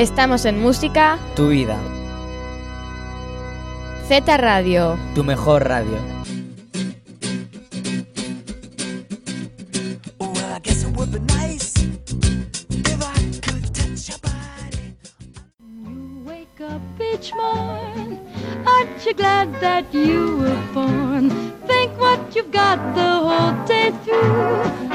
Estamos en música. Tu vida. Z Radio. Tu mejor radio. each morn. Aren't you glad that you were born? Think what you've got the whole day through.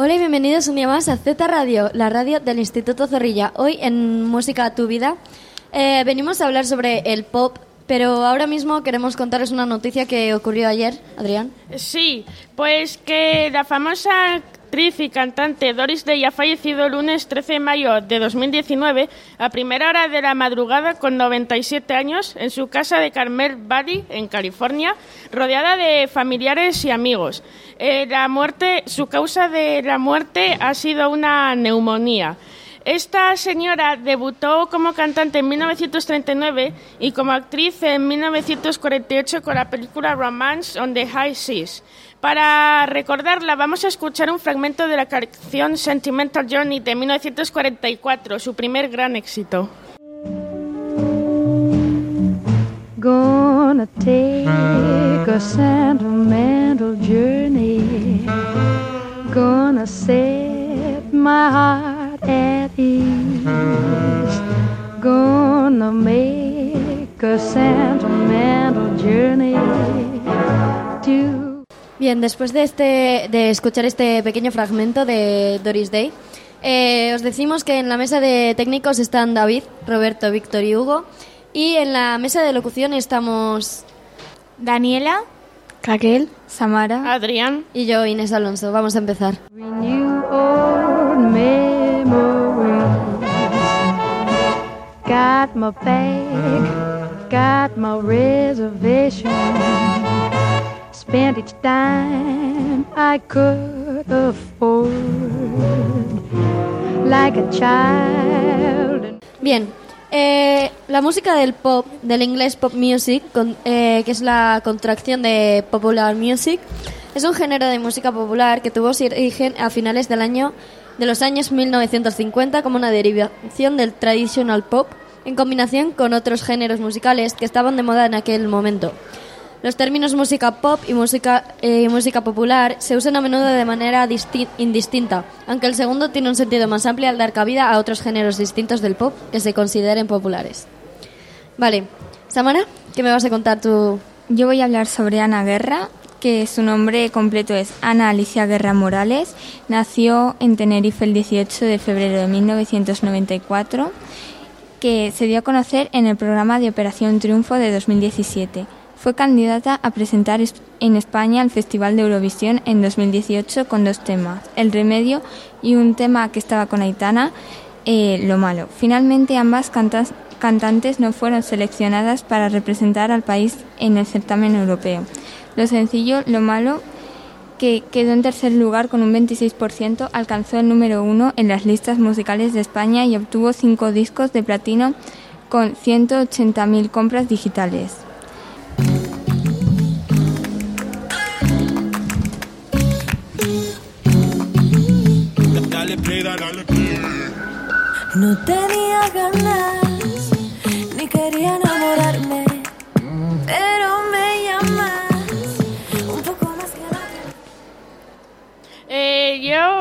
Hola y bienvenidos un día más a Z Radio, la radio del Instituto Zorrilla. Hoy en Música Tu Vida eh, venimos a hablar sobre el pop, pero ahora mismo queremos contaros una noticia que ocurrió ayer, Adrián. Sí, pues que la famosa actriz y cantante Doris Day ha fallecido el lunes 13 de mayo de 2019 a primera hora de la madrugada con 97 años en su casa de Carmel Valley, en California, rodeada de familiares y amigos. Eh, la muerte, su causa de la muerte ha sido una neumonía. Esta señora debutó como cantante en 1939 y como actriz en 1948 con la película Romance on the High Seas. Para recordarla, vamos a escuchar un fragmento de la canción Sentimental Journey de 1944, su primer gran éxito. Gonna take a sentimental journey. Gonna set my heart Gonna make a sentimental journey to Bien, después de, este, de escuchar este pequeño fragmento de Doris Day, eh, os decimos que en la mesa de técnicos están David, Roberto, Víctor y Hugo. Y en la mesa de locución estamos Daniela, Raquel, Samara, Adrián y yo, Inés Alonso. Vamos a empezar. Got my bag, got my reservation. Spent each dime I could afford. Like a child. Bien, eh, la música del pop, del inglés pop music, eh, que es la contracción de popular music, es un género de música popular que tuvo su origen a finales del año de los años 1950 como una derivación del traditional pop en combinación con otros géneros musicales que estaban de moda en aquel momento. Los términos música pop y música, eh, música popular se usan a menudo de manera disti- indistinta, aunque el segundo tiene un sentido más amplio al dar cabida a otros géneros distintos del pop que se consideren populares. Vale, Samara, ¿qué me vas a contar tú? Yo voy a hablar sobre Ana Guerra, que su nombre completo es Ana Alicia Guerra Morales. Nació en Tenerife el 18 de febrero de 1994, que se dio a conocer en el programa de Operación Triunfo de 2017. Fue candidata a presentar es- en España al Festival de Eurovisión en 2018 con dos temas, El Remedio y un tema que estaba con Aitana, eh, Lo Malo. Finalmente ambas cantantes no fueron seleccionadas para representar al país en el certamen europeo. Lo sencillo, Lo Malo, que quedó en tercer lugar con un 26%, alcanzó el número uno en las listas musicales de España y obtuvo cinco discos de platino con 180.000 compras digitales. No tenía ganas,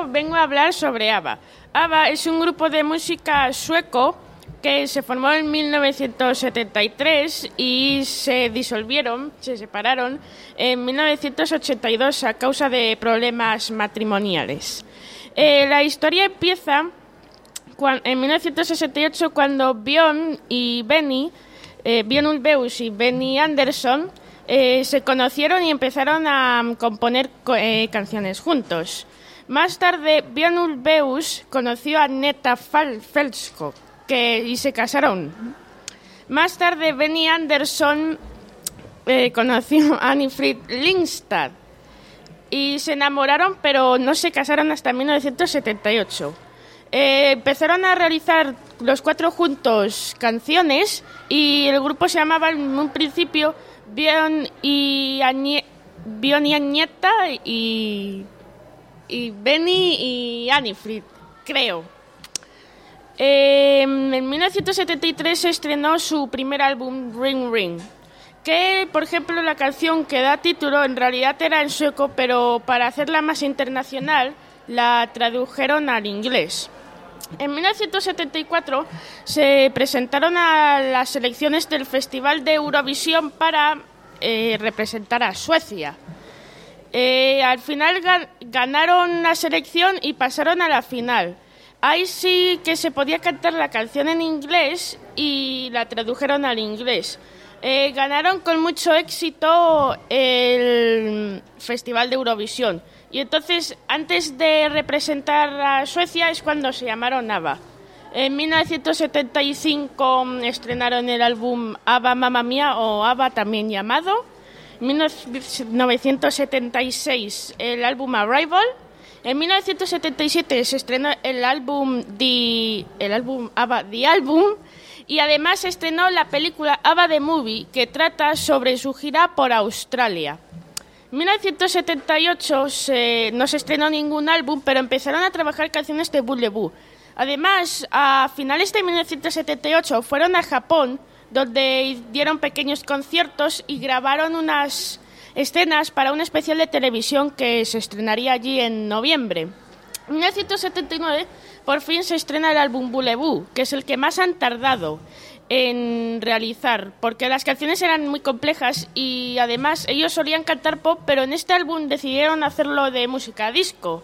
Vengo a hablar sobre ABBA. ABBA es un grupo de música sueco que se formó en 1973 y se disolvieron, se separaron en 1982 a causa de problemas matrimoniales. Eh, la historia empieza en 1968 cuando Björn y Benny, eh, Björn Ulvaeus y Benny Anderson, eh, se conocieron y empezaron a componer co- eh, canciones juntos. Más tarde, Ulvaeus conoció a Neta que, y se casaron. Más tarde, Benny Anderson eh, conoció a Annie-Frid Lindstad y se enamoraron, pero no se casaron hasta 1978. Eh, empezaron a realizar los cuatro juntos canciones y el grupo se llamaba en un principio Bion y, Añe- y Agneta y, y Benny y Anifrid, creo. Eh, en 1973 se estrenó su primer álbum, Ring Ring, que, por ejemplo, la canción que da título en realidad era en sueco, pero para hacerla más internacional la tradujeron al inglés. En 1974 se presentaron a las elecciones del Festival de Eurovisión para eh, representar a Suecia. Eh, al final gan- ganaron la selección y pasaron a la final. Ahí sí que se podía cantar la canción en inglés y la tradujeron al inglés. Eh, ganaron con mucho éxito el Festival de Eurovisión. Y entonces, antes de representar a Suecia, es cuando se llamaron ABBA. En 1975 mm, estrenaron el álbum ABBA Mamma Mía o ABBA también llamado. En 1976 el álbum Arrival. En 1977 se estrenó el álbum The, el álbum The Album y además se estrenó la película ABBA The Movie que trata sobre su gira por Australia. En 1978 se- no se estrenó ningún álbum, pero empezaron a trabajar canciones de Boulevou. Además, a finales de 1978 fueron a Japón, donde dieron pequeños conciertos y grabaron unas escenas para un especial de televisión que se estrenaría allí en noviembre. En 1979 por fin se estrena el álbum Boulevou, que es el que más han tardado en realizar, porque las canciones eran muy complejas y además ellos solían cantar pop, pero en este álbum decidieron hacerlo de música disco.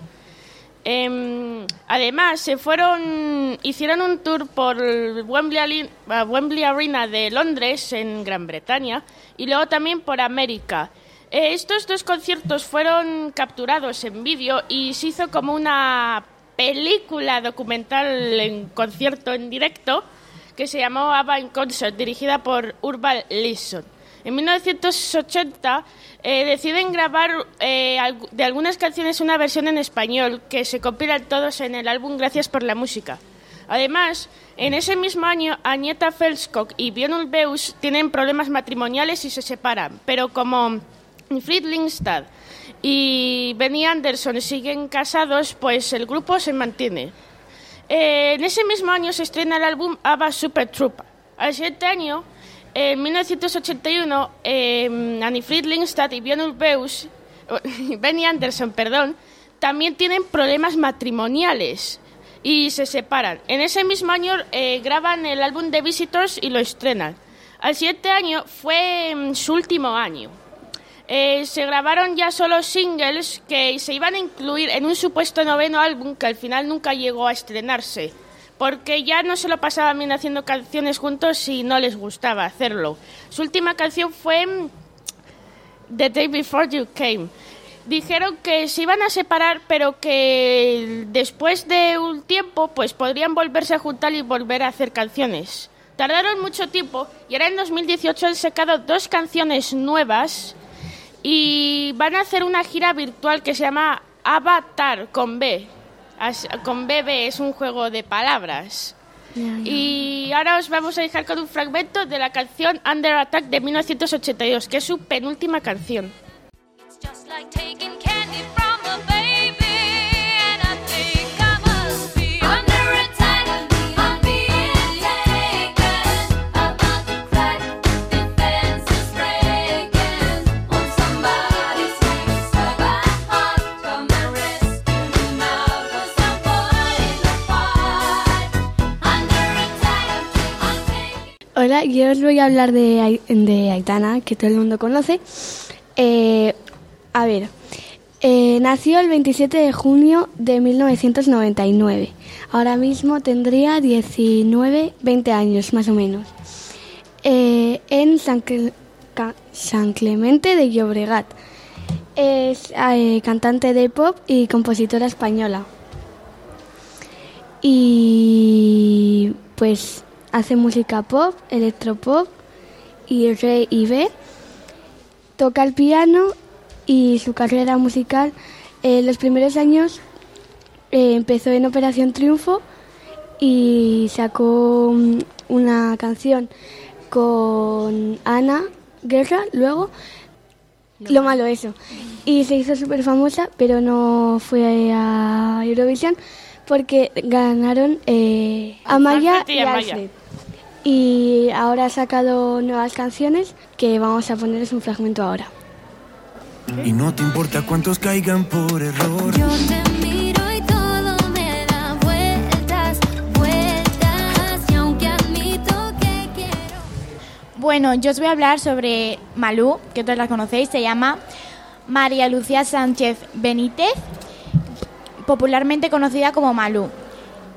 Em, además, se fueron, hicieron un tour por Wembley, Wembley Arena de Londres, en Gran Bretaña, y luego también por América. Eh, estos dos conciertos fueron capturados en vídeo y se hizo como una película documental en concierto en directo que se llamó ABBA in Concert, dirigida por Urban Leeson. En 1980 eh, deciden grabar eh, de algunas canciones una versión en español que se compilan todos en el álbum Gracias por la música. Además, en ese mismo año, Agneta Felskog y Björn Ulvaeus tienen problemas matrimoniales y se separan, pero como Frid Lindstad y Benny Anderson siguen casados, pues el grupo se mantiene. Eh, en ese mismo año se estrena el álbum ABBA Super Troupa. Al siguiente año, en 1981, eh, Annie Fried Lindstad y Björn Benny Anderson, perdón, también tienen problemas matrimoniales y se separan. En ese mismo año eh, graban el álbum The Visitors y lo estrenan. Al siguiente año fue mm, su último año. Eh, se grabaron ya solo singles que se iban a incluir en un supuesto noveno álbum que al final nunca llegó a estrenarse, porque ya no se lo pasaban bien haciendo canciones juntos y no les gustaba hacerlo. Su última canción fue mm, The Day Before You Came. Dijeron que se iban a separar, pero que después de un tiempo pues podrían volverse a juntar y volver a hacer canciones. Tardaron mucho tiempo y ahora en 2018 han sacado dos canciones nuevas y van a hacer una gira virtual que se llama Avatar con B. As- Con BB es un juego de palabras. Y ahora os vamos a dejar con un fragmento de la canción Under Attack de 1982, que es su penúltima canción. Yo os voy a hablar de, de Aitana, que todo el mundo conoce. Eh, a ver, eh, nació el 27 de junio de 1999. Ahora mismo tendría 19, 20 años más o menos. Eh, en San, San Clemente de Llobregat. Es cantante de pop y compositora española. Y pues hace música pop, electropop y re y B. Toca el piano y su carrera musical en los primeros años eh, empezó en Operación Triunfo y sacó mm, una canción con Ana Guerra luego lo malo eso y se hizo súper famosa pero no fue a Eurovisión porque ganaron eh, Amaya Alfred y y Amaya. Alfred. Y ahora ha sacado nuevas canciones que vamos a ponerles un fragmento ahora. Y no te importa cuántos caigan por error. Yo te miro y todo me da vueltas, vueltas. Y aunque admito que quiero. Bueno, yo os voy a hablar sobre Malú, que todos la conocéis, se llama María Lucía Sánchez Benítez, popularmente conocida como Malú.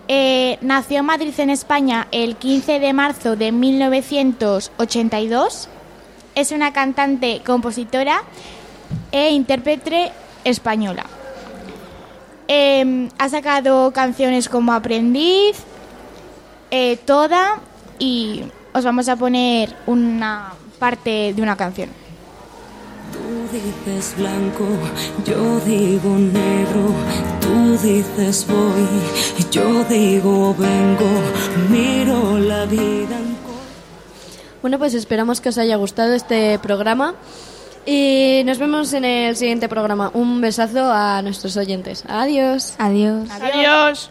Eh, nació en Madrid, en España, el 15 de marzo de 1982. Es una cantante, compositora e intérprete española. Eh, ha sacado canciones como Aprendiz, eh, Toda y os vamos a poner una parte de una canción. Dices blanco, yo digo negro, tú dices voy, yo digo vengo, miro la vida en Bueno, pues esperamos que os haya gustado este programa y nos vemos en el siguiente programa. Un besazo a nuestros oyentes. Adiós. Adiós. Adiós.